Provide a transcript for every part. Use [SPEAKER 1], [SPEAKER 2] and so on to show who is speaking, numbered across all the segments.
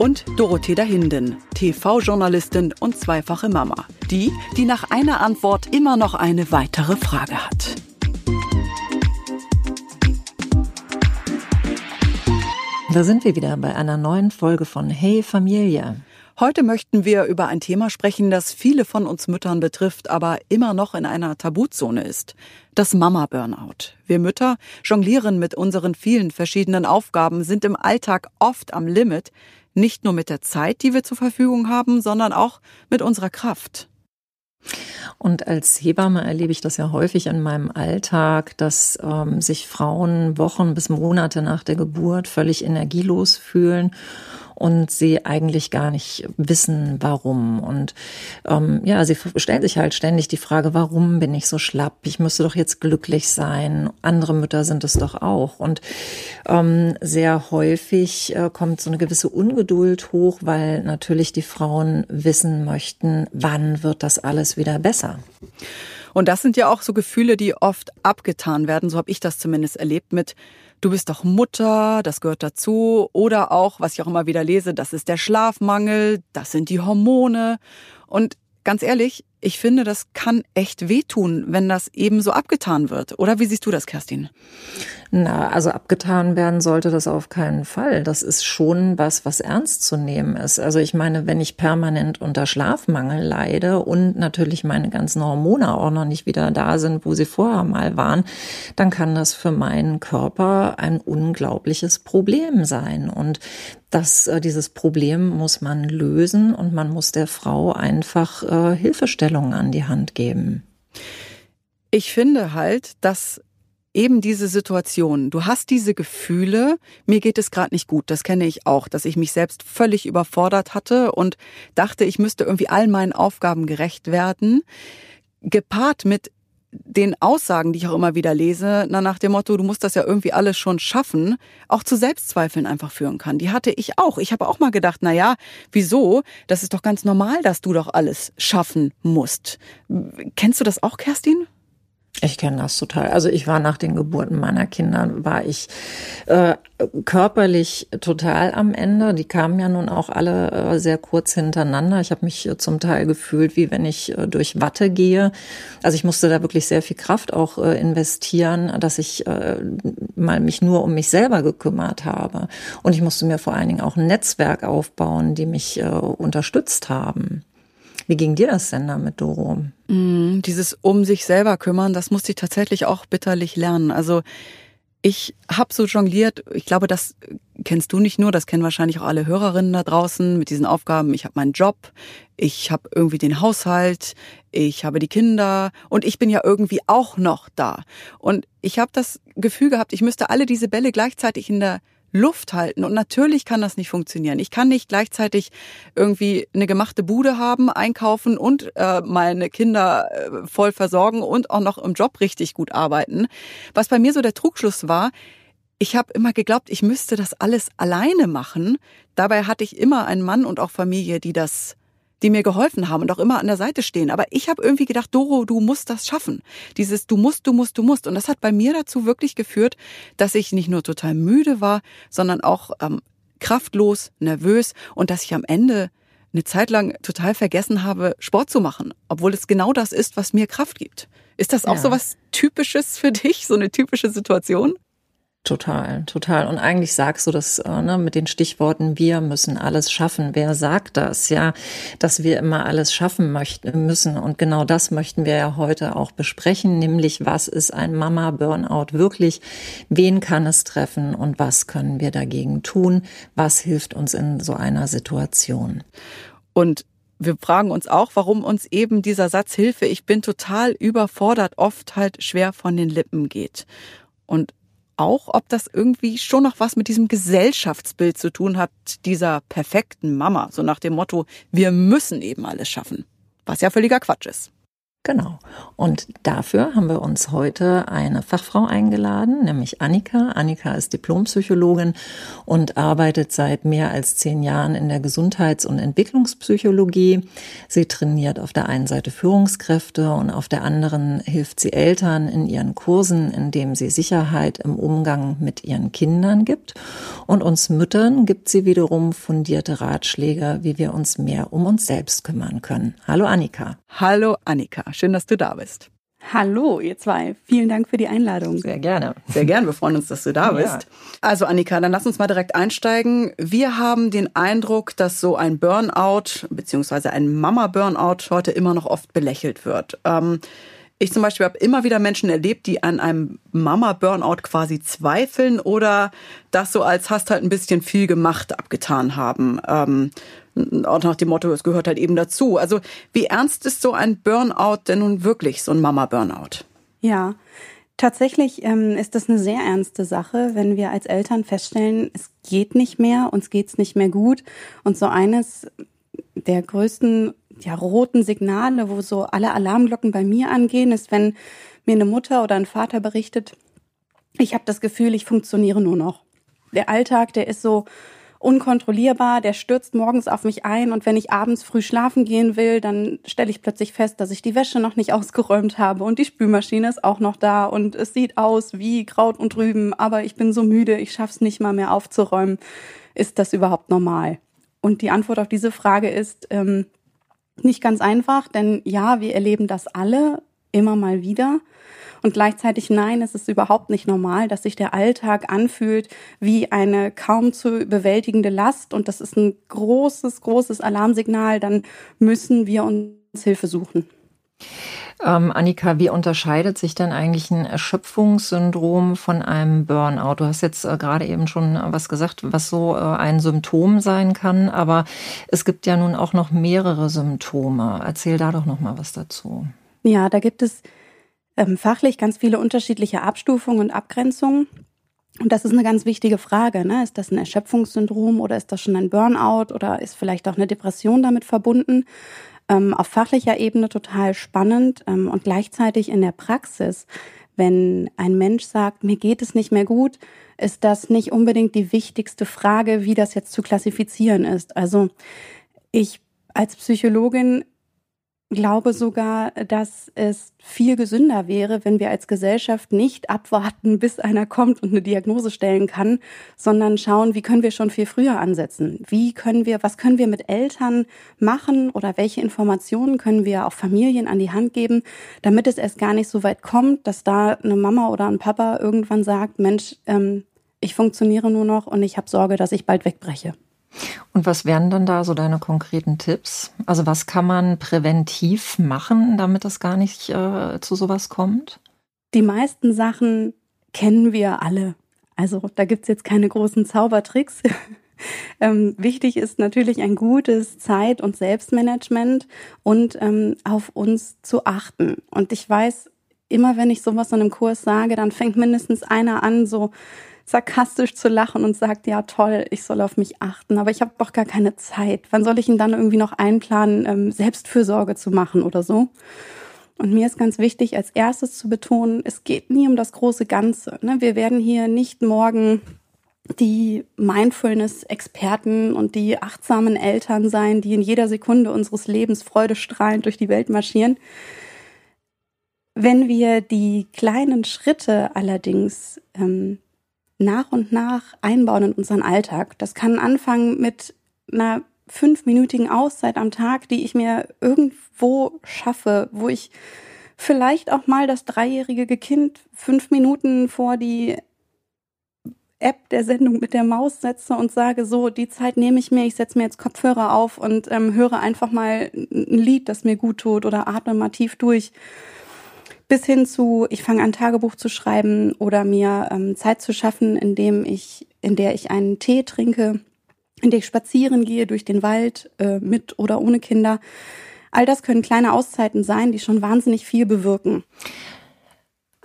[SPEAKER 1] und Dorothea Hinden, TV-Journalistin und zweifache Mama. Die, die nach einer Antwort immer noch eine weitere Frage hat.
[SPEAKER 2] Da sind wir wieder bei einer neuen Folge von Hey Familie.
[SPEAKER 1] Heute möchten wir über ein Thema sprechen, das viele von uns Müttern betrifft, aber immer noch in einer Tabuzone ist. Das Mama-Burnout. Wir Mütter jonglieren mit unseren vielen verschiedenen Aufgaben, sind im Alltag oft am Limit, nicht nur mit der Zeit, die wir zur Verfügung haben, sondern auch mit unserer Kraft.
[SPEAKER 2] Und als Hebamme erlebe ich das ja häufig in meinem Alltag, dass ähm, sich Frauen Wochen bis Monate nach der Geburt völlig energielos fühlen und sie eigentlich gar nicht wissen, warum. Und ähm, ja, sie stellt sich halt ständig die Frage, warum bin ich so schlapp? Ich müsste doch jetzt glücklich sein. Andere Mütter sind es doch auch. Und ähm, sehr häufig äh, kommt so eine gewisse Ungeduld hoch, weil natürlich die Frauen wissen möchten, wann wird das alles wieder besser.
[SPEAKER 1] Und das sind ja auch so Gefühle, die oft abgetan werden. So habe ich das zumindest erlebt mit du bist doch Mutter, das gehört dazu. Oder auch, was ich auch immer wieder lese, das ist der Schlafmangel, das sind die Hormone. Und ganz ehrlich, ich finde, das kann echt wehtun, wenn das eben so abgetan wird. Oder wie siehst du das, Kerstin?
[SPEAKER 2] Na, also abgetan werden sollte das auf keinen Fall. Das ist schon was, was ernst zu nehmen ist. Also ich meine, wenn ich permanent unter Schlafmangel leide und natürlich meine ganzen Hormone auch noch nicht wieder da sind, wo sie vorher mal waren, dann kann das für meinen Körper ein unglaubliches Problem sein. Und das, äh, dieses Problem muss man lösen und man muss der Frau einfach äh, Hilfestellungen an die Hand geben.
[SPEAKER 1] Ich finde halt, dass eben diese Situation, du hast diese Gefühle, mir geht es gerade nicht gut, das kenne ich auch, dass ich mich selbst völlig überfordert hatte und dachte, ich müsste irgendwie all meinen Aufgaben gerecht werden, gepaart mit den Aussagen, die ich auch immer wieder lese, na, nach dem Motto, du musst das ja irgendwie alles schon schaffen, auch zu Selbstzweifeln einfach führen kann. Die hatte ich auch. Ich habe auch mal gedacht, na ja, wieso? Das ist doch ganz normal, dass du doch alles schaffen musst. Kennst du das auch, Kerstin?
[SPEAKER 2] Ich kenne das total. Also ich war nach den Geburten meiner Kinder, war ich äh, körperlich total am Ende. Die kamen ja nun auch alle äh, sehr kurz hintereinander. Ich habe mich äh, zum Teil gefühlt, wie wenn ich äh, durch Watte gehe. Also ich musste da wirklich sehr viel Kraft auch äh, investieren, dass ich äh, mal mich nur um mich selber gekümmert habe. Und ich musste mir vor allen Dingen auch ein Netzwerk aufbauen, die mich äh, unterstützt haben. Wie ging dir das denn damit, Doro?
[SPEAKER 1] Mm, dieses um sich selber kümmern, das musste ich tatsächlich auch bitterlich lernen. Also ich habe so jongliert, ich glaube, das kennst du nicht nur, das kennen wahrscheinlich auch alle Hörerinnen da draußen mit diesen Aufgaben. Ich habe meinen Job, ich habe irgendwie den Haushalt, ich habe die Kinder und ich bin ja irgendwie auch noch da. Und ich habe das Gefühl gehabt, ich müsste alle diese Bälle gleichzeitig in der Luft halten. Und natürlich kann das nicht funktionieren. Ich kann nicht gleichzeitig irgendwie eine gemachte Bude haben, einkaufen und äh, meine Kinder äh, voll versorgen und auch noch im Job richtig gut arbeiten. Was bei mir so der Trugschluss war, ich habe immer geglaubt, ich müsste das alles alleine machen. Dabei hatte ich immer einen Mann und auch Familie, die das die mir geholfen haben und auch immer an der Seite stehen. Aber ich habe irgendwie gedacht, Doro, du musst das schaffen. Dieses du musst, du musst, du musst. Und das hat bei mir dazu wirklich geführt, dass ich nicht nur total müde war, sondern auch ähm, kraftlos, nervös und dass ich am Ende eine Zeit lang total vergessen habe, Sport zu machen, obwohl es genau das ist, was mir Kraft gibt. Ist das auch ja. so was Typisches für dich, so eine typische Situation?
[SPEAKER 2] Total, total. Und eigentlich sagst du das äh, ne, mit den Stichworten, wir müssen alles schaffen. Wer sagt das? Ja, dass wir immer alles schaffen möchten, müssen. Und genau das möchten wir ja heute auch besprechen, nämlich was ist ein Mama-Burnout wirklich? Wen kann es treffen und was können wir dagegen tun? Was hilft uns in so einer Situation?
[SPEAKER 1] Und wir fragen uns auch, warum uns eben dieser Satz Hilfe, ich bin total überfordert, oft halt schwer von den Lippen geht. Und auch, ob das irgendwie schon noch was mit diesem Gesellschaftsbild zu tun hat, dieser perfekten Mama, so nach dem Motto, wir müssen eben alles schaffen, was ja völliger Quatsch ist.
[SPEAKER 2] Genau. Und dafür haben wir uns heute eine Fachfrau eingeladen, nämlich Annika. Annika ist Diplompsychologin und arbeitet seit mehr als zehn Jahren in der Gesundheits- und Entwicklungspsychologie. Sie trainiert auf der einen Seite Führungskräfte und auf der anderen hilft sie Eltern in ihren Kursen, indem sie Sicherheit im Umgang mit ihren Kindern gibt. Und uns Müttern gibt sie wiederum fundierte Ratschläge, wie wir uns mehr um uns selbst kümmern können. Hallo Annika.
[SPEAKER 1] Hallo Annika. Schön, dass du da bist.
[SPEAKER 3] Hallo, ihr zwei. Vielen Dank für die Einladung.
[SPEAKER 2] Sehr gerne.
[SPEAKER 1] Sehr gerne. Wir freuen uns, dass du da bist. Ja. Also Annika, dann lass uns mal direkt einsteigen. Wir haben den Eindruck, dass so ein Burnout beziehungsweise ein Mama-Burnout heute immer noch oft belächelt wird. Ähm, ich zum Beispiel habe immer wieder Menschen erlebt, die an einem Mama-Burnout quasi zweifeln oder das so als hast halt ein bisschen viel gemacht abgetan haben. Ähm, auch nach dem Motto, es gehört halt eben dazu. Also wie ernst ist so ein Burnout denn nun wirklich, so ein Mama-Burnout?
[SPEAKER 3] Ja, tatsächlich ähm, ist das eine sehr ernste Sache, wenn wir als Eltern feststellen, es geht nicht mehr, uns geht's nicht mehr gut. Und so eines der größten ja, roten Signale, wo so alle Alarmglocken bei mir angehen, ist, wenn mir eine Mutter oder ein Vater berichtet, ich habe das Gefühl, ich funktioniere nur noch. Der Alltag, der ist so unkontrollierbar, der stürzt morgens auf mich ein und wenn ich abends früh schlafen gehen will, dann stelle ich plötzlich fest, dass ich die Wäsche noch nicht ausgeräumt habe und die Spülmaschine ist auch noch da und es sieht aus wie Kraut und Rüben, aber ich bin so müde, ich schaff's nicht mal mehr aufzuräumen. Ist das überhaupt normal? Und die Antwort auf diese Frage ist ähm, nicht ganz einfach, denn ja, wir erleben das alle immer mal wieder. Und gleichzeitig nein, es ist überhaupt nicht normal, dass sich der Alltag anfühlt wie eine kaum zu bewältigende Last. Und das ist ein großes, großes Alarmsignal. Dann müssen wir uns Hilfe suchen.
[SPEAKER 2] Ähm, Annika, wie unterscheidet sich denn eigentlich ein Erschöpfungssyndrom von einem Burnout? Du hast jetzt äh, gerade eben schon was gesagt, was so äh, ein Symptom sein kann, aber es gibt ja nun auch noch mehrere Symptome. Erzähl da doch noch mal was dazu.
[SPEAKER 3] Ja, da gibt es ähm, fachlich ganz viele unterschiedliche Abstufungen und Abgrenzungen. Und das ist eine ganz wichtige Frage. Ne? Ist das ein Erschöpfungssyndrom oder ist das schon ein Burnout oder ist vielleicht auch eine Depression damit verbunden? Ähm, auf fachlicher Ebene total spannend ähm, und gleichzeitig in der Praxis, wenn ein Mensch sagt, mir geht es nicht mehr gut, ist das nicht unbedingt die wichtigste Frage, wie das jetzt zu klassifizieren ist. Also ich als Psychologin glaube sogar, dass es viel gesünder wäre, wenn wir als Gesellschaft nicht abwarten, bis einer kommt und eine Diagnose stellen kann, sondern schauen, wie können wir schon viel früher ansetzen? Wie können wir, was können wir mit Eltern machen oder welche Informationen können wir auch Familien an die Hand geben, damit es erst gar nicht so weit kommt, dass da eine Mama oder ein Papa irgendwann sagt, Mensch, ähm, ich funktioniere nur noch und ich habe Sorge, dass ich bald wegbreche.
[SPEAKER 2] Und was wären dann da so deine konkreten Tipps? Also was kann man präventiv machen, damit es gar nicht äh, zu sowas kommt?
[SPEAKER 3] Die meisten Sachen kennen wir alle. Also da gibt's jetzt keine großen Zaubertricks. ähm, wichtig ist natürlich ein gutes Zeit- und Selbstmanagement und ähm, auf uns zu achten. Und ich weiß, immer wenn ich sowas in einem Kurs sage, dann fängt mindestens einer an, so sarkastisch zu lachen und sagt, ja toll, ich soll auf mich achten, aber ich habe doch gar keine Zeit. Wann soll ich ihn dann irgendwie noch einplanen, ähm, Selbstfürsorge zu machen oder so? Und mir ist ganz wichtig, als erstes zu betonen, es geht nie um das große Ganze. Ne? Wir werden hier nicht morgen die Mindfulness-Experten und die achtsamen Eltern sein, die in jeder Sekunde unseres Lebens freudestrahlend durch die Welt marschieren. Wenn wir die kleinen Schritte allerdings ähm, nach und nach einbauen in unseren Alltag. Das kann anfangen mit einer fünfminütigen Auszeit am Tag, die ich mir irgendwo schaffe, wo ich vielleicht auch mal das dreijährige Kind fünf Minuten vor die App der Sendung mit der Maus setze und sage, so, die Zeit nehme ich mir, ich setze mir jetzt Kopfhörer auf und ähm, höre einfach mal ein Lied, das mir gut tut oder atme mal tief durch bis hin zu, ich fange an Tagebuch zu schreiben oder mir ähm, Zeit zu schaffen, indem ich, in der ich einen Tee trinke, in der ich spazieren gehe durch den Wald äh, mit oder ohne Kinder. All das können kleine Auszeiten sein, die schon wahnsinnig viel bewirken.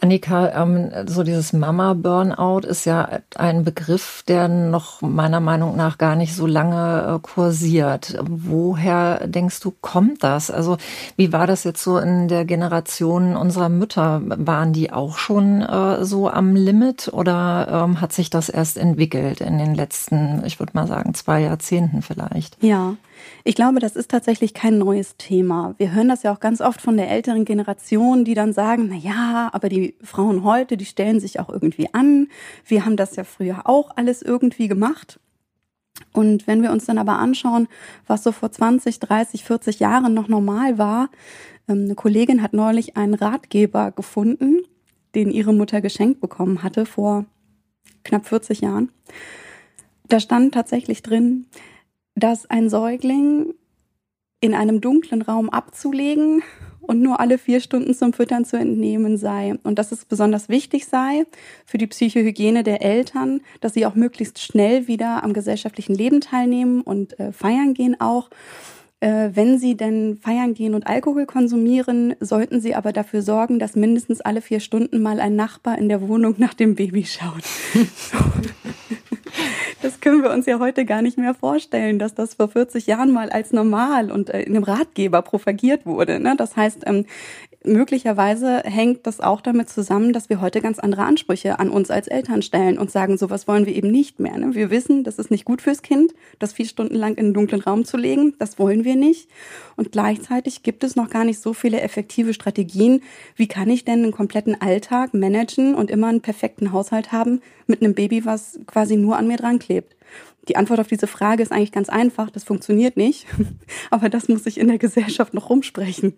[SPEAKER 2] Annika, ähm, so dieses Mama-Burnout ist ja ein Begriff, der noch meiner Meinung nach gar nicht so lange äh, kursiert. Woher denkst du, kommt das? Also wie war das jetzt so in der Generation unserer Mütter? Waren die auch schon äh, so am Limit oder ähm, hat sich das erst entwickelt in den letzten, ich würde mal sagen, zwei Jahrzehnten vielleicht?
[SPEAKER 3] Ja, ich glaube, das ist tatsächlich kein neues Thema. Wir hören das ja auch ganz oft von der älteren Generation, die dann sagen, na ja, aber die Frauen heute, die stellen sich auch irgendwie an. Wir haben das ja früher auch alles irgendwie gemacht. Und wenn wir uns dann aber anschauen, was so vor 20, 30, 40 Jahren noch normal war, ähm, eine Kollegin hat neulich einen Ratgeber gefunden, den ihre Mutter geschenkt bekommen hatte vor knapp 40 Jahren. Da stand tatsächlich drin, dass ein Säugling in einem dunklen Raum abzulegen und nur alle vier Stunden zum Füttern zu entnehmen sei. Und dass es besonders wichtig sei für die Psychohygiene der Eltern, dass sie auch möglichst schnell wieder am gesellschaftlichen Leben teilnehmen und äh, feiern gehen auch. Äh, wenn sie denn feiern gehen und Alkohol konsumieren, sollten sie aber dafür sorgen, dass mindestens alle vier Stunden mal ein Nachbar in der Wohnung nach dem Baby schaut. Können wir uns ja heute gar nicht mehr vorstellen, dass das vor 40 Jahren mal als normal und äh, in einem Ratgeber propagiert wurde. Ne? Das heißt, ähm, möglicherweise hängt das auch damit zusammen, dass wir heute ganz andere Ansprüche an uns als Eltern stellen und sagen, sowas wollen wir eben nicht mehr. Ne? Wir wissen, das ist nicht gut fürs Kind, das vier Stunden lang in einen dunklen Raum zu legen. Das wollen wir nicht. Und gleichzeitig gibt es noch gar nicht so viele effektive Strategien. Wie kann ich denn einen kompletten Alltag managen und immer einen perfekten Haushalt haben mit einem Baby, was quasi nur an mir dran klebt? Die Antwort auf diese Frage ist eigentlich ganz einfach. Das funktioniert nicht. Aber das muss sich in der Gesellschaft noch rumsprechen.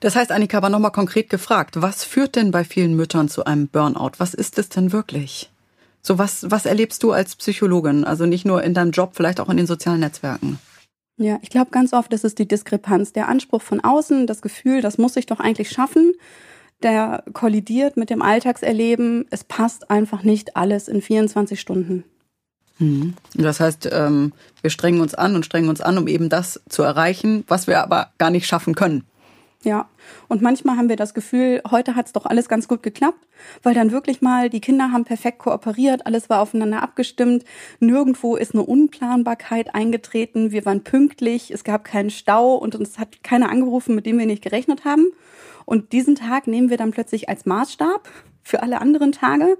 [SPEAKER 1] Das heißt, Annika, aber nochmal konkret gefragt, was führt denn bei vielen Müttern zu einem Burnout? Was ist es denn wirklich? So was, was erlebst du als Psychologin? Also nicht nur in deinem Job, vielleicht auch in den sozialen Netzwerken.
[SPEAKER 3] Ja, ich glaube ganz oft, das ist die Diskrepanz, der Anspruch von außen, das Gefühl, das muss ich doch eigentlich schaffen, der kollidiert mit dem Alltagserleben. Es passt einfach nicht alles in 24 Stunden.
[SPEAKER 1] Mhm. Das heißt, ähm, wir strengen uns an und strengen uns an, um eben das zu erreichen, was wir aber gar nicht schaffen können.
[SPEAKER 3] Ja, und manchmal haben wir das Gefühl, heute hat's doch alles ganz gut geklappt, weil dann wirklich mal die Kinder haben perfekt kooperiert, alles war aufeinander abgestimmt, nirgendwo ist eine Unplanbarkeit eingetreten, wir waren pünktlich, es gab keinen Stau und uns hat keiner angerufen, mit dem wir nicht gerechnet haben. Und diesen Tag nehmen wir dann plötzlich als Maßstab für alle anderen Tage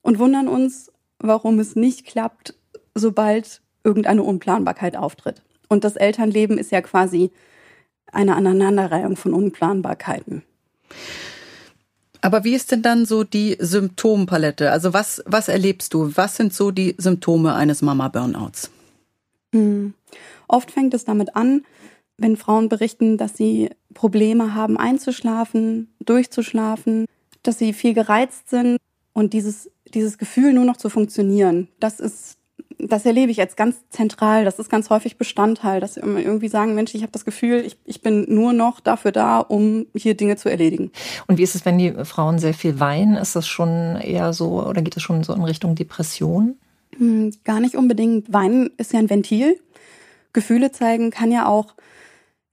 [SPEAKER 3] und wundern uns, warum es nicht klappt, sobald irgendeine Unplanbarkeit auftritt. Und das Elternleben ist ja quasi eine Aneinanderreihung von Unplanbarkeiten.
[SPEAKER 1] Aber wie ist denn dann so die Symptompalette? Also was, was erlebst du? Was sind so die Symptome eines Mama-Burnouts?
[SPEAKER 3] Hm. Oft fängt es damit an, wenn Frauen berichten, dass sie Probleme haben einzuschlafen, durchzuschlafen, dass sie viel gereizt sind und dieses, dieses Gefühl nur noch zu funktionieren. Das ist das erlebe ich jetzt ganz zentral. Das ist ganz häufig Bestandteil, dass wir irgendwie sagen, Mensch, ich habe das Gefühl, ich, ich bin nur noch dafür da, um hier Dinge zu erledigen.
[SPEAKER 2] Und wie ist es, wenn die Frauen sehr viel weinen? Ist das schon eher so oder geht es schon so in Richtung Depression?
[SPEAKER 3] Hm, gar nicht unbedingt. Weinen ist ja ein Ventil. Gefühle zeigen kann ja auch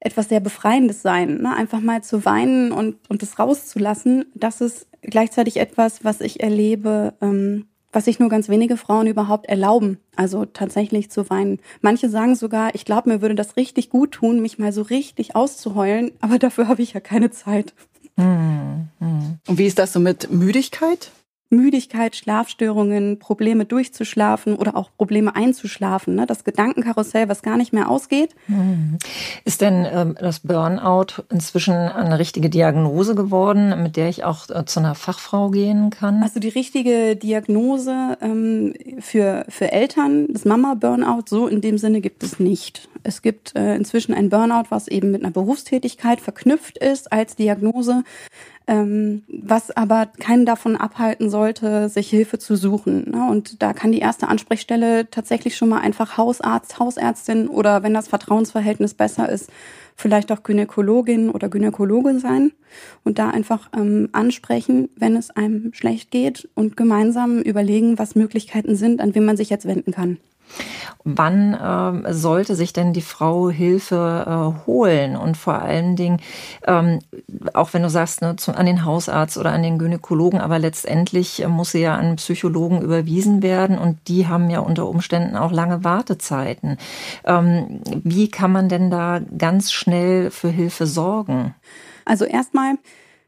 [SPEAKER 3] etwas sehr Befreiendes sein. Ne? Einfach mal zu weinen und, und das rauszulassen, das ist gleichzeitig etwas, was ich erlebe, ähm, was sich nur ganz wenige Frauen überhaupt erlauben, also tatsächlich zu weinen. Manche sagen sogar, ich glaube, mir würde das richtig gut tun, mich mal so richtig auszuheulen, aber dafür habe ich ja keine Zeit.
[SPEAKER 1] Hm, hm. Und wie ist das so mit Müdigkeit?
[SPEAKER 3] Müdigkeit, Schlafstörungen, Probleme durchzuschlafen oder auch Probleme einzuschlafen. Ne? Das Gedankenkarussell, was gar nicht mehr ausgeht.
[SPEAKER 2] Hm. Ist denn ähm, das Burnout inzwischen eine richtige Diagnose geworden, mit der ich auch äh, zu einer Fachfrau gehen kann?
[SPEAKER 3] Also die richtige Diagnose ähm, für, für Eltern, das Mama-Burnout, so in dem Sinne gibt es nicht. Es gibt äh, inzwischen ein Burnout, was eben mit einer Berufstätigkeit verknüpft ist als Diagnose ähm, was aber keinen davon abhalten sollte, sich Hilfe zu suchen. Ne? Und da kann die erste Ansprechstelle tatsächlich schon mal einfach Hausarzt, Hausärztin oder wenn das Vertrauensverhältnis besser ist, vielleicht auch Gynäkologin oder Gynäkologe sein und da einfach ähm, ansprechen, wenn es einem schlecht geht und gemeinsam überlegen, was Möglichkeiten sind, an wen man sich jetzt wenden kann.
[SPEAKER 2] Wann äh, sollte sich denn die Frau Hilfe äh, holen? Und vor allen Dingen, ähm, auch wenn du sagst, ne, zu, an den Hausarzt oder an den Gynäkologen, aber letztendlich äh, muss sie ja an Psychologen überwiesen werden und die haben ja unter Umständen auch lange Wartezeiten. Ähm, wie kann man denn da ganz schnell für Hilfe sorgen?
[SPEAKER 3] Also erstmal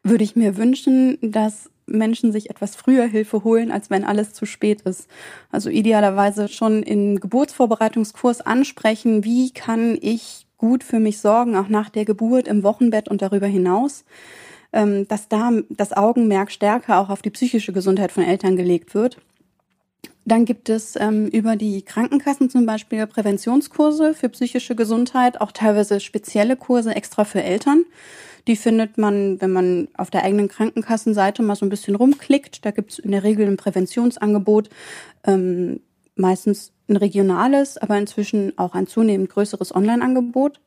[SPEAKER 3] würde ich mir wünschen, dass Menschen sich etwas früher Hilfe holen, als wenn alles zu spät ist. Also idealerweise schon im Geburtsvorbereitungskurs ansprechen, wie kann ich gut für mich sorgen, auch nach der Geburt im Wochenbett und darüber hinaus, ähm, dass da das Augenmerk stärker auch auf die psychische Gesundheit von Eltern gelegt wird. Dann gibt es ähm, über die Krankenkassen zum Beispiel Präventionskurse für psychische Gesundheit, auch teilweise spezielle Kurse extra für Eltern. Die findet man, wenn man auf der eigenen Krankenkassenseite mal so ein bisschen rumklickt. Da gibt es in der Regel ein Präventionsangebot, ähm, meistens ein regionales, aber inzwischen auch ein zunehmend größeres Online-Angebot.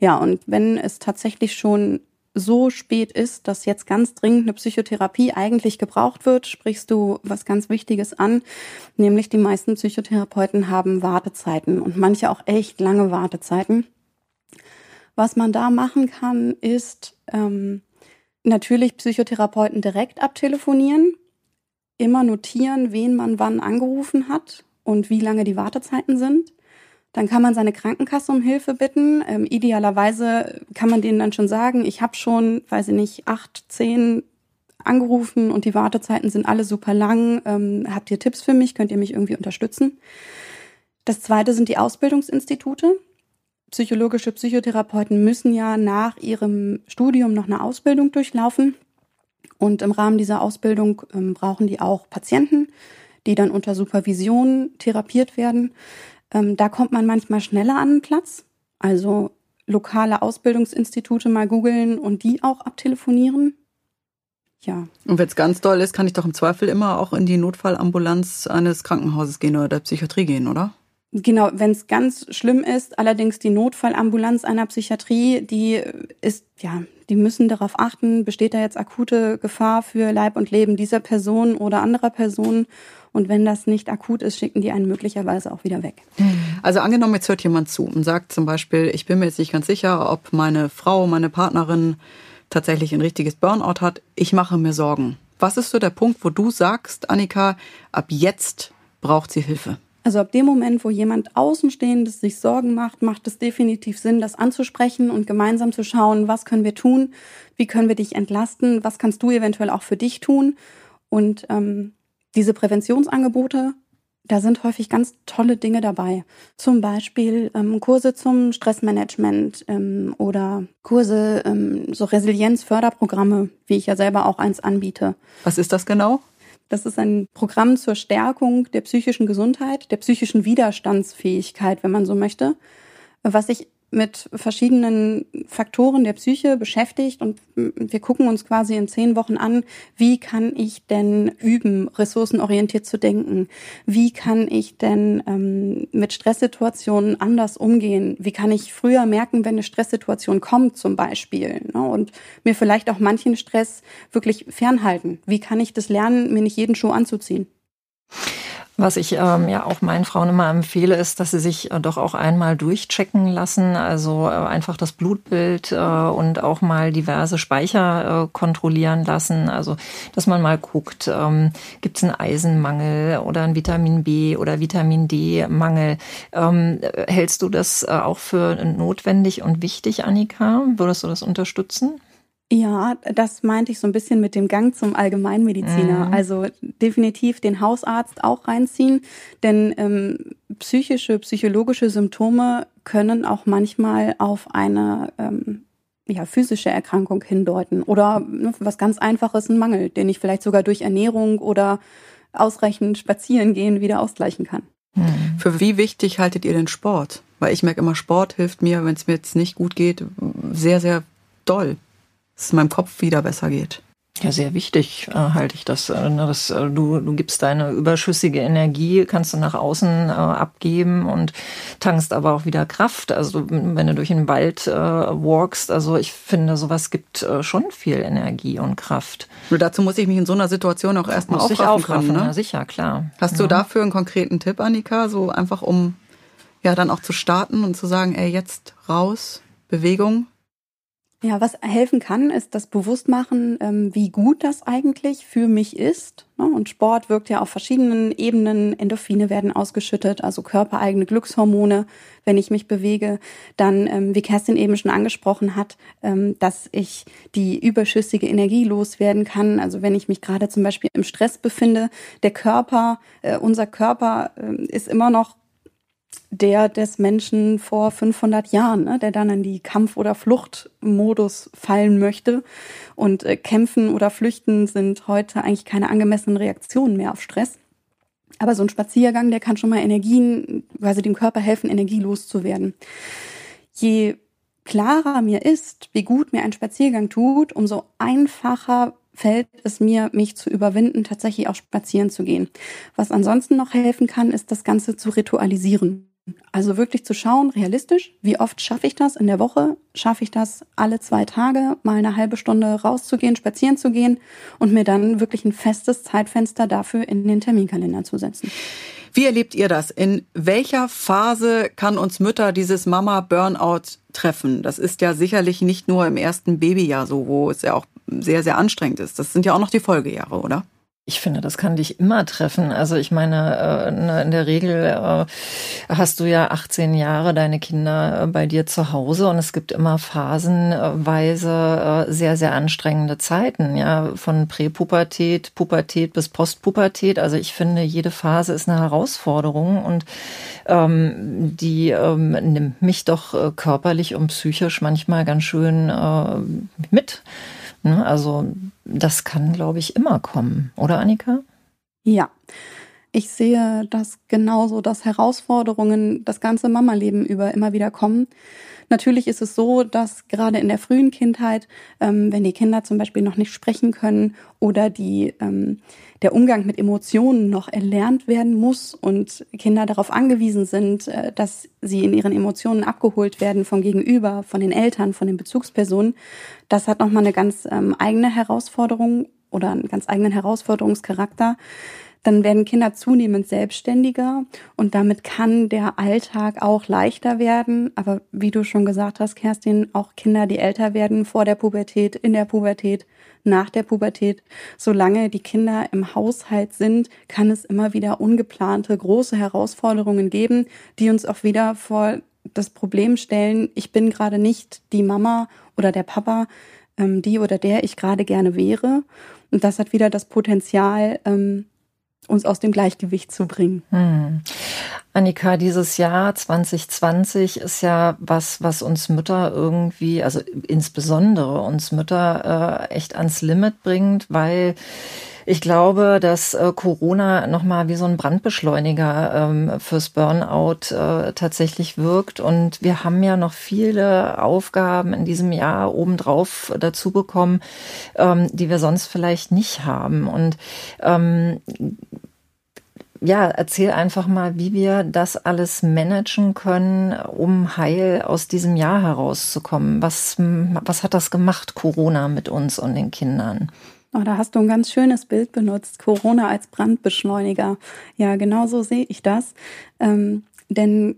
[SPEAKER 3] Ja, und wenn es tatsächlich schon so spät ist, dass jetzt ganz dringend eine Psychotherapie eigentlich gebraucht wird, sprichst du was ganz Wichtiges an, nämlich die meisten Psychotherapeuten haben Wartezeiten und manche auch echt lange Wartezeiten. Was man da machen kann, ist ähm, natürlich Psychotherapeuten direkt abtelefonieren, immer notieren, wen man wann angerufen hat und wie lange die Wartezeiten sind. Dann kann man seine Krankenkasse um Hilfe bitten. Ähm, idealerweise kann man denen dann schon sagen, ich habe schon, weiß ich nicht, acht, zehn angerufen und die Wartezeiten sind alle super lang. Ähm, habt ihr Tipps für mich? Könnt ihr mich irgendwie unterstützen? Das zweite sind die Ausbildungsinstitute psychologische Psychotherapeuten müssen ja nach ihrem Studium noch eine Ausbildung durchlaufen. Und im Rahmen dieser Ausbildung ähm, brauchen die auch Patienten, die dann unter Supervision therapiert werden. Ähm, da kommt man manchmal schneller an den Platz. Also lokale Ausbildungsinstitute mal googeln und die auch abtelefonieren. Ja.
[SPEAKER 1] Und wenn es ganz doll ist, kann ich doch im Zweifel immer auch in die Notfallambulanz eines Krankenhauses gehen oder der Psychiatrie gehen, oder?
[SPEAKER 3] Genau, wenn es ganz schlimm ist, allerdings die Notfallambulanz einer Psychiatrie, die ist, ja, die müssen darauf achten, besteht da jetzt akute Gefahr für Leib und Leben dieser Person oder anderer Person. Und wenn das nicht akut ist, schicken die einen möglicherweise auch wieder weg.
[SPEAKER 1] Also angenommen, jetzt hört jemand zu und sagt zum Beispiel, ich bin mir jetzt nicht ganz sicher, ob meine Frau, meine Partnerin tatsächlich ein richtiges Burnout hat. Ich mache mir Sorgen. Was ist so der Punkt, wo du sagst, Annika, ab jetzt braucht sie Hilfe?
[SPEAKER 3] Also ab dem Moment, wo jemand Außenstehendes sich Sorgen macht, macht es definitiv Sinn, das anzusprechen und gemeinsam zu schauen, was können wir tun, wie können wir dich entlasten, was kannst du eventuell auch für dich tun. Und ähm, diese Präventionsangebote, da sind häufig ganz tolle Dinge dabei. Zum Beispiel ähm, Kurse zum Stressmanagement ähm, oder Kurse, ähm, so Resilienzförderprogramme, wie ich ja selber auch eins anbiete.
[SPEAKER 1] Was ist das genau?
[SPEAKER 3] Das ist ein Programm zur Stärkung der psychischen Gesundheit, der psychischen Widerstandsfähigkeit, wenn man so möchte, was sich mit verschiedenen Faktoren der Psyche beschäftigt und wir gucken uns quasi in zehn Wochen an, wie kann ich denn üben, ressourcenorientiert zu denken? Wie kann ich denn ähm, mit Stresssituationen anders umgehen? Wie kann ich früher merken, wenn eine Stresssituation kommt zum Beispiel? Ne? Und mir vielleicht auch manchen Stress wirklich fernhalten? Wie kann ich das lernen, mir nicht jeden Schuh anzuziehen?
[SPEAKER 2] Was ich ähm, ja auch meinen Frauen immer empfehle, ist, dass sie sich äh, doch auch einmal durchchecken lassen. Also äh, einfach das Blutbild äh, und auch mal diverse Speicher äh, kontrollieren lassen. Also dass man mal guckt, ähm, gibt es einen Eisenmangel oder einen Vitamin B oder Vitamin D-Mangel. Ähm, hältst du das äh, auch für notwendig und wichtig, Annika? Würdest du das unterstützen?
[SPEAKER 3] Ja, das meinte ich so ein bisschen mit dem Gang zum Allgemeinmediziner. Mhm. Also definitiv den Hausarzt auch reinziehen, denn ähm, psychische, psychologische Symptome können auch manchmal auf eine ähm, ja, physische Erkrankung hindeuten oder ne, was ganz Einfaches, ein Mangel, den ich vielleicht sogar durch Ernährung oder ausreichend spazieren gehen wieder ausgleichen kann.
[SPEAKER 1] Mhm. Für wie wichtig haltet ihr den Sport? Weil ich merke immer, Sport hilft mir, wenn es mir jetzt nicht gut geht, sehr, sehr doll es meinem Kopf wieder besser geht.
[SPEAKER 2] Ja, sehr wichtig äh, halte ich das. Äh, ne, das äh, du, du gibst deine überschüssige Energie, kannst du nach außen äh, abgeben und tankst aber auch wieder Kraft. Also wenn du durch den Wald äh, walkst, also ich finde, sowas gibt äh, schon viel Energie und Kraft.
[SPEAKER 1] Nur dazu muss ich mich in so einer Situation auch erstmal aufraffen, aufraffen können. Ne?
[SPEAKER 2] Ja, sicher, klar.
[SPEAKER 1] Hast du dafür einen konkreten Tipp, Annika? So einfach um ja dann auch zu starten und zu sagen, ey, jetzt raus, Bewegung?
[SPEAKER 3] Ja, was helfen kann, ist das Bewusstmachen, ähm, wie gut das eigentlich für mich ist. Ne? Und Sport wirkt ja auf verschiedenen Ebenen. Endorphine werden ausgeschüttet, also körpereigene Glückshormone, wenn ich mich bewege. Dann, ähm, wie Kerstin eben schon angesprochen hat, ähm, dass ich die überschüssige Energie loswerden kann. Also wenn ich mich gerade zum Beispiel im Stress befinde, der Körper, äh, unser Körper ist immer noch der des Menschen vor 500 Jahren, ne, der dann in die Kampf- oder Fluchtmodus fallen möchte. Und äh, Kämpfen oder Flüchten sind heute eigentlich keine angemessenen Reaktionen mehr auf Stress. Aber so ein Spaziergang, der kann schon mal Energien, quasi dem Körper helfen, Energie loszuwerden. Je klarer mir ist, wie gut mir ein Spaziergang tut, umso einfacher fällt es mir, mich zu überwinden, tatsächlich auch spazieren zu gehen. Was ansonsten noch helfen kann, ist das Ganze zu ritualisieren. Also wirklich zu schauen, realistisch, wie oft schaffe ich das in der Woche? Schaffe ich das alle zwei Tage, mal eine halbe Stunde rauszugehen, spazieren zu gehen und mir dann wirklich ein festes Zeitfenster dafür in den Terminkalender zu setzen.
[SPEAKER 1] Wie erlebt ihr das? In welcher Phase kann uns Mütter dieses Mama-Burnout treffen? Das ist ja sicherlich nicht nur im ersten Babyjahr so, wo es ja auch sehr, sehr anstrengend ist. Das sind ja auch noch die Folgejahre, oder?
[SPEAKER 2] Ich finde, das kann dich immer treffen. Also ich meine, äh, ne, in der Regel äh, hast du ja 18 Jahre deine Kinder äh, bei dir zu Hause und es gibt immer phasenweise sehr, sehr anstrengende Zeiten, ja, von Präpubertät, Pubertät bis Postpubertät. Also ich finde, jede Phase ist eine Herausforderung und ähm, die ähm, nimmt mich doch körperlich und psychisch manchmal ganz schön äh, mit. Ne? Also das kann, glaube ich, immer kommen, oder Annika?
[SPEAKER 3] Ja. Ich sehe das genauso, dass Herausforderungen das ganze Mama-Leben über immer wieder kommen. Natürlich ist es so, dass gerade in der frühen Kindheit, ähm, wenn die Kinder zum Beispiel noch nicht sprechen können oder die, ähm, der Umgang mit Emotionen noch erlernt werden muss und Kinder darauf angewiesen sind, äh, dass sie in ihren Emotionen abgeholt werden vom Gegenüber, von den Eltern, von den Bezugspersonen, das hat nochmal eine ganz ähm, eigene Herausforderung oder einen ganz eigenen Herausforderungscharakter dann werden Kinder zunehmend selbstständiger und damit kann der Alltag auch leichter werden. Aber wie du schon gesagt hast, Kerstin, auch Kinder, die älter werden vor der Pubertät, in der Pubertät, nach der Pubertät. Solange die Kinder im Haushalt sind, kann es immer wieder ungeplante große Herausforderungen geben, die uns auch wieder vor das Problem stellen, ich bin gerade nicht die Mama oder der Papa, ähm, die oder der ich gerade gerne wäre. Und das hat wieder das Potenzial, ähm, uns aus dem Gleichgewicht zu bringen. Hm.
[SPEAKER 2] Annika, dieses Jahr 2020 ist ja was, was uns Mütter irgendwie, also insbesondere uns Mütter äh, echt ans Limit bringt, weil ich glaube, dass äh, Corona nochmal wie so ein Brandbeschleuniger ähm, fürs Burnout äh, tatsächlich wirkt. Und wir haben ja noch viele Aufgaben in diesem Jahr obendrauf dazu bekommen, ähm, die wir sonst vielleicht nicht haben. Und ähm, ja, erzähl einfach mal, wie wir das alles managen können, um heil aus diesem Jahr herauszukommen. Was, was hat das gemacht, Corona mit uns und den Kindern?
[SPEAKER 3] Oh, da hast du ein ganz schönes Bild benutzt. Corona als Brandbeschleuniger. Ja, genau so sehe ich das. Ähm, denn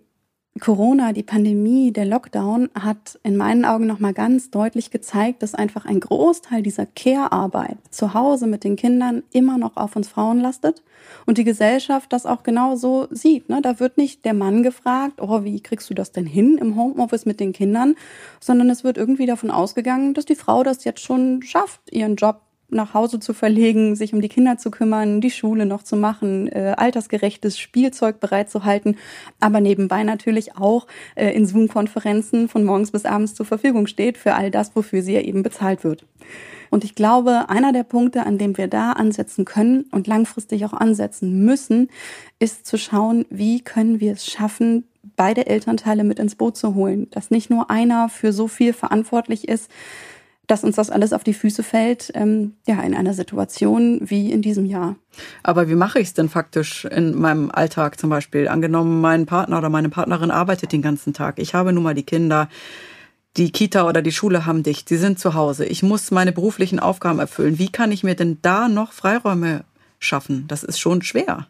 [SPEAKER 3] Corona, die Pandemie, der Lockdown hat in meinen Augen nochmal ganz deutlich gezeigt, dass einfach ein Großteil dieser Care-Arbeit zu Hause mit den Kindern immer noch auf uns Frauen lastet und die Gesellschaft das auch genau so sieht. Ne? Da wird nicht der Mann gefragt, oh, wie kriegst du das denn hin im Homeoffice mit den Kindern, sondern es wird irgendwie davon ausgegangen, dass die Frau das jetzt schon schafft, ihren Job nach Hause zu verlegen, sich um die Kinder zu kümmern, die Schule noch zu machen, äh, altersgerechtes Spielzeug bereitzuhalten, aber nebenbei natürlich auch äh, in Zoom-Konferenzen von morgens bis abends zur Verfügung steht für all das, wofür sie ja eben bezahlt wird. Und ich glaube, einer der Punkte, an dem wir da ansetzen können und langfristig auch ansetzen müssen, ist zu schauen, wie können wir es schaffen, beide Elternteile mit ins Boot zu holen, dass nicht nur einer für so viel verantwortlich ist, dass uns das alles auf die Füße fällt, ähm, ja, in einer Situation wie in diesem Jahr.
[SPEAKER 1] Aber wie mache ich es denn faktisch in meinem Alltag zum Beispiel? Angenommen, mein Partner oder meine Partnerin arbeitet den ganzen Tag. Ich habe nun mal die Kinder. Die Kita oder die Schule haben dicht. Sie sind zu Hause. Ich muss meine beruflichen Aufgaben erfüllen. Wie kann ich mir denn da noch Freiräume schaffen? Das ist schon schwer.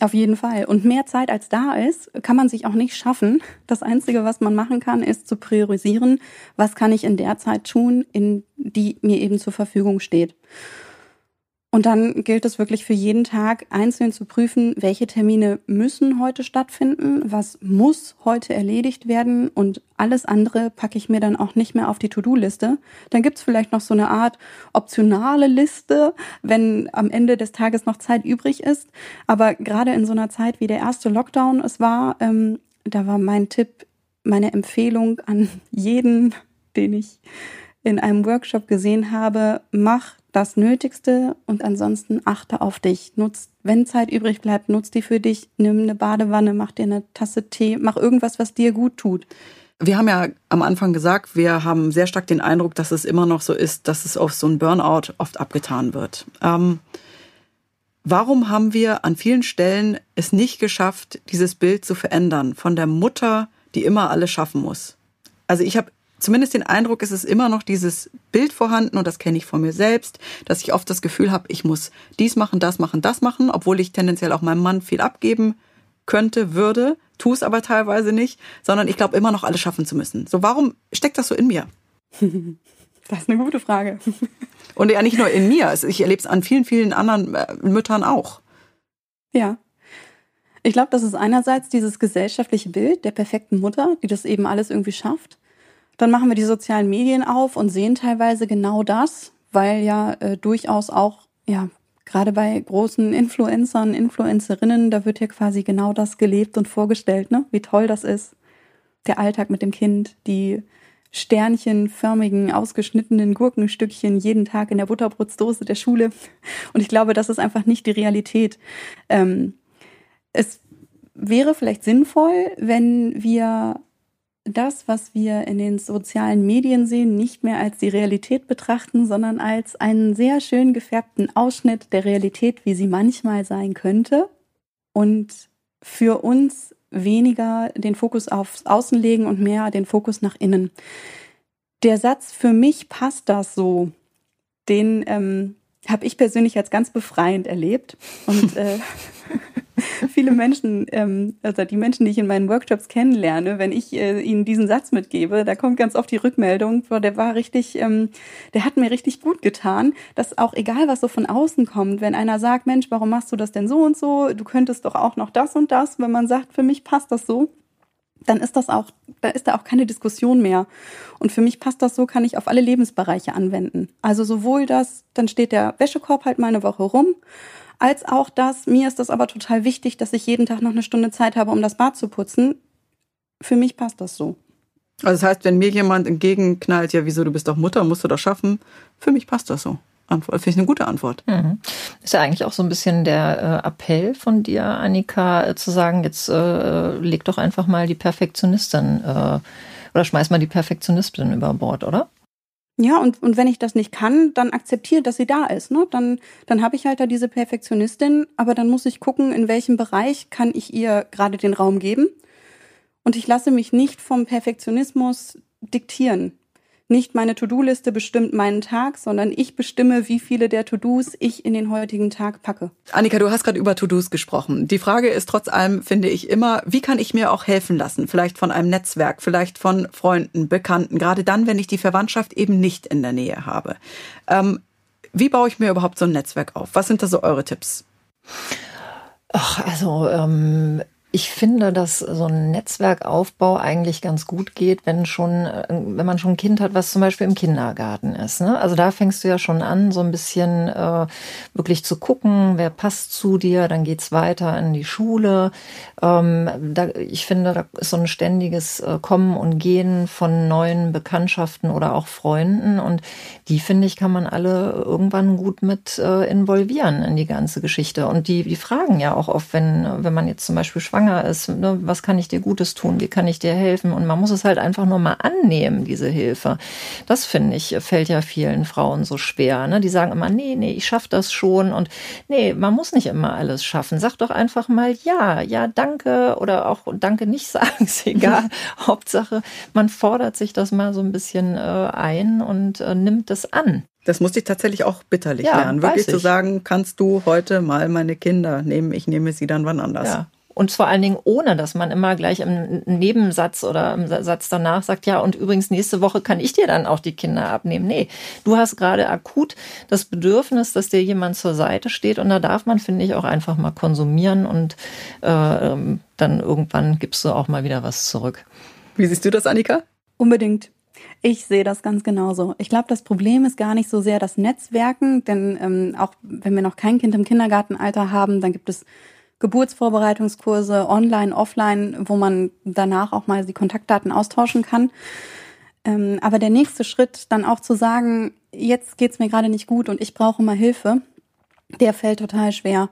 [SPEAKER 3] Auf jeden Fall. Und mehr Zeit als da ist, kann man sich auch nicht schaffen. Das Einzige, was man machen kann, ist zu priorisieren, was kann ich in der Zeit tun, in die mir eben zur Verfügung steht. Und dann gilt es wirklich für jeden Tag einzeln zu prüfen, welche Termine müssen heute stattfinden, was muss heute erledigt werden und alles andere packe ich mir dann auch nicht mehr auf die To-Do-Liste. Dann gibt's vielleicht noch so eine Art optionale Liste, wenn am Ende des Tages noch Zeit übrig ist. Aber gerade in so einer Zeit wie der erste Lockdown es war, ähm, da war mein Tipp, meine Empfehlung an jeden, den ich in einem Workshop gesehen habe, mach das Nötigste und ansonsten achte auf dich. Nutz, wenn Zeit übrig bleibt, nutz die für dich. Nimm eine Badewanne, mach dir eine Tasse Tee, mach irgendwas, was dir gut tut.
[SPEAKER 1] Wir haben ja am Anfang gesagt, wir haben sehr stark den Eindruck, dass es immer noch so ist, dass es auf so ein Burnout oft abgetan wird. Ähm, warum haben wir an vielen Stellen es nicht geschafft, dieses Bild zu verändern von der Mutter, die immer alles schaffen muss? Also ich habe zumindest den Eindruck, es ist immer noch dieses Bild vorhanden und das kenne ich von mir selbst, dass ich oft das Gefühl habe, ich muss dies machen, das machen, das machen, obwohl ich tendenziell auch meinem Mann viel abgeben könnte, würde, tu es aber teilweise nicht, sondern ich glaube immer noch alles schaffen zu müssen. So, warum steckt das so in mir?
[SPEAKER 3] Das ist eine gute Frage.
[SPEAKER 1] Und ja nicht nur in mir, ich erlebe es an vielen, vielen anderen äh, Müttern auch.
[SPEAKER 3] Ja. Ich glaube, das ist einerseits dieses gesellschaftliche Bild der perfekten Mutter, die das eben alles irgendwie schafft. Dann machen wir die sozialen Medien auf und sehen teilweise genau das, weil ja äh, durchaus auch, ja, gerade bei großen Influencern, Influencerinnen, da wird ja quasi genau das gelebt und vorgestellt, ne? Wie toll das ist. Der Alltag mit dem Kind, die sternchenförmigen, ausgeschnittenen Gurkenstückchen jeden Tag in der Butterbrotsdose der Schule. Und ich glaube, das ist einfach nicht die Realität. Ähm, es wäre vielleicht sinnvoll, wenn wir das, was wir in den sozialen Medien sehen, nicht mehr als die Realität betrachten, sondern als einen sehr schön gefärbten Ausschnitt der Realität, wie sie manchmal sein könnte. Und für uns weniger den Fokus aufs Außen legen und mehr den Fokus nach innen. Der Satz, für mich passt das so, den ähm, habe ich persönlich als ganz befreiend erlebt. Und äh, viele Menschen, ähm, also die Menschen, die ich in meinen Workshops kennenlerne, wenn ich äh, ihnen diesen Satz mitgebe, da kommt ganz oft die Rückmeldung, boah, der war richtig, ähm, der hat mir richtig gut getan, dass auch egal, was so von außen kommt, wenn einer sagt, Mensch, warum machst du das denn so und so, du könntest doch auch noch das und das, wenn man sagt, für mich passt das so, dann ist das auch, da ist da auch keine Diskussion mehr. Und für mich passt das so, kann ich auf alle Lebensbereiche anwenden. Also sowohl das, dann steht der Wäschekorb halt mal eine Woche rum, als auch das, mir ist das aber total wichtig, dass ich jeden Tag noch eine Stunde Zeit habe, um das Bad zu putzen. Für mich passt das so.
[SPEAKER 1] Also das heißt, wenn mir jemand entgegenknallt, ja, wieso, du bist doch Mutter, musst du das schaffen, für mich passt das so. Antwort. Finde ich eine gute Antwort. Mhm.
[SPEAKER 2] Ist ja eigentlich auch so ein bisschen der äh, Appell von dir, Annika, äh, zu sagen, jetzt äh, leg doch einfach mal die Perfektionistin äh, oder schmeiß mal die Perfektionistin über Bord, oder?
[SPEAKER 3] Ja, und, und wenn ich das nicht kann, dann akzeptiere, dass sie da ist. Ne? Dann, dann habe ich halt da diese Perfektionistin, aber dann muss ich gucken, in welchem Bereich kann ich ihr gerade den Raum geben. Und ich lasse mich nicht vom Perfektionismus diktieren. Nicht meine To-Do-Liste bestimmt meinen Tag, sondern ich bestimme, wie viele der To-Dos ich in den heutigen Tag packe.
[SPEAKER 1] Annika, du hast gerade über To-Dos gesprochen. Die Frage ist trotz allem, finde ich immer, wie kann ich mir auch helfen lassen? Vielleicht von einem Netzwerk, vielleicht von Freunden, Bekannten, gerade dann, wenn ich die Verwandtschaft eben nicht in der Nähe habe. Ähm, wie baue ich mir überhaupt so ein Netzwerk auf? Was sind da so eure Tipps?
[SPEAKER 2] Ach, also ähm, ich finde, dass so ein Netzwerkaufbau eigentlich ganz gut geht, wenn schon, äh, wenn man schon ein Kind hat, was zum Beispiel im Kindergarten ist. Ne? Also da fängst du ja schon an, so ein bisschen äh, wirklich zu gucken, wer passt zu dir. Dann geht's weiter in die Schule. Ähm, da, ich finde, da ist so ein ständiges äh, Kommen und Gehen von neuen Bekanntschaften oder auch Freunden. Und die finde ich, kann man alle irgendwann gut mit äh, involvieren in die ganze Geschichte. Und die, die fragen ja auch oft, wenn wenn man jetzt zum Beispiel schwanger schwanger ist, ne, was kann ich dir Gutes tun, wie kann ich dir helfen? Und man muss es halt einfach nur mal annehmen, diese Hilfe. Das finde ich, fällt ja vielen Frauen so schwer. Ne? Die sagen immer, nee, nee, ich schaffe das schon. Und nee, man muss nicht immer alles schaffen. Sag doch einfach mal ja, ja, danke oder auch danke nicht sagen, ist egal. Hauptsache, man fordert sich das mal so ein bisschen äh, ein und äh, nimmt es an.
[SPEAKER 1] Das musste ich tatsächlich auch bitterlich ja, lernen. Wirklich zu sagen, kannst du heute mal meine Kinder nehmen, ich nehme sie dann wann anders.
[SPEAKER 2] Ja. Und vor allen Dingen ohne, dass man immer gleich im Nebensatz oder im Satz danach sagt, ja, und übrigens nächste Woche kann ich dir dann auch die Kinder abnehmen. Nee, du hast gerade akut das Bedürfnis, dass dir jemand zur Seite steht. Und da darf man, finde ich, auch einfach mal konsumieren und äh, ähm, dann irgendwann gibst du auch mal wieder was zurück.
[SPEAKER 1] Wie siehst du das, Annika?
[SPEAKER 3] Unbedingt. Ich sehe das ganz genauso. Ich glaube, das Problem ist gar nicht so sehr das Netzwerken, denn ähm, auch wenn wir noch kein Kind im Kindergartenalter haben, dann gibt es Geburtsvorbereitungskurse online, offline, wo man danach auch mal die Kontaktdaten austauschen kann. Ähm, aber der nächste Schritt, dann auch zu sagen, jetzt geht's mir gerade nicht gut und ich brauche mal Hilfe, der fällt total schwer.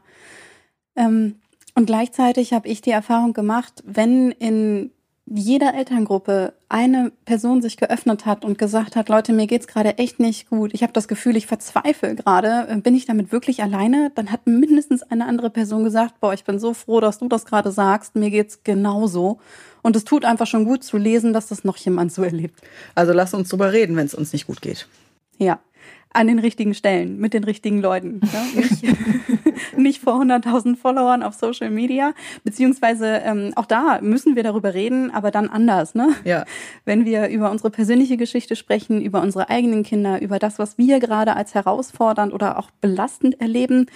[SPEAKER 3] Ähm, und gleichzeitig habe ich die Erfahrung gemacht, wenn in jeder Elterngruppe eine Person sich geöffnet hat und gesagt hat, Leute, mir geht's gerade echt nicht gut. Ich habe das Gefühl, ich verzweifle gerade. Bin ich damit wirklich alleine? Dann hat mindestens eine andere Person gesagt, boah, ich bin so froh, dass du das gerade sagst. Mir geht's genauso. Und es tut einfach schon gut zu lesen, dass das noch jemand so erlebt.
[SPEAKER 1] Also lass uns drüber reden, wenn es uns nicht gut geht.
[SPEAKER 3] Ja an den richtigen Stellen, mit den richtigen Leuten. Nicht, nicht vor 100.000 Followern auf Social Media. Beziehungsweise ähm, auch da müssen wir darüber reden, aber dann anders. Ne?
[SPEAKER 1] Ja.
[SPEAKER 3] Wenn wir über unsere persönliche Geschichte sprechen, über unsere eigenen Kinder, über das, was wir gerade als herausfordernd oder auch belastend erleben,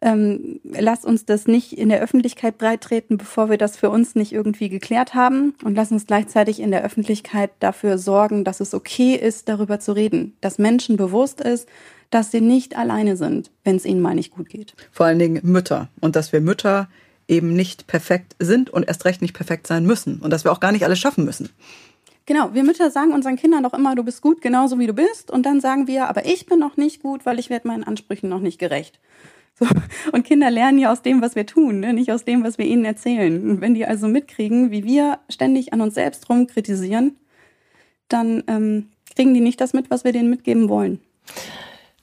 [SPEAKER 3] ähm, lass uns das nicht in der Öffentlichkeit breittreten, bevor wir das für uns nicht irgendwie geklärt haben. Und lass uns gleichzeitig in der Öffentlichkeit dafür sorgen, dass es okay ist, darüber zu reden. Dass Menschen bewusst ist, dass sie nicht alleine sind, wenn es ihnen mal nicht gut geht.
[SPEAKER 1] Vor allen Dingen Mütter. Und dass wir Mütter eben nicht perfekt sind und erst recht nicht perfekt sein müssen. Und dass wir auch gar nicht alles schaffen müssen.
[SPEAKER 3] Genau, wir Mütter sagen unseren Kindern doch immer, du bist gut, genauso wie du bist. Und dann sagen wir, aber ich bin noch nicht gut, weil ich werde meinen Ansprüchen noch nicht gerecht. So. Und Kinder lernen ja aus dem, was wir tun, ne? nicht aus dem, was wir ihnen erzählen. Und wenn die also mitkriegen, wie wir ständig an uns selbst rumkritisieren, dann ähm, kriegen die nicht das mit, was wir denen mitgeben wollen.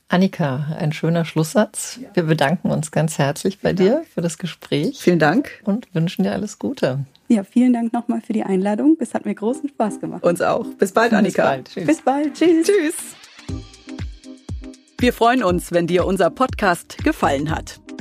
[SPEAKER 2] Annika, ein schöner Schlusssatz. Wir bedanken uns ganz herzlich bei dir für das Gespräch.
[SPEAKER 1] Vielen Dank.
[SPEAKER 2] Und wünschen dir alles Gute.
[SPEAKER 3] Ja, vielen Dank nochmal für die Einladung. Es hat mir großen Spaß gemacht.
[SPEAKER 1] Uns auch. Bis bald, Annika.
[SPEAKER 3] Bis bald. Bis bald. Tschüss.
[SPEAKER 1] Tschüss. Wir freuen uns, wenn dir unser Podcast gefallen hat.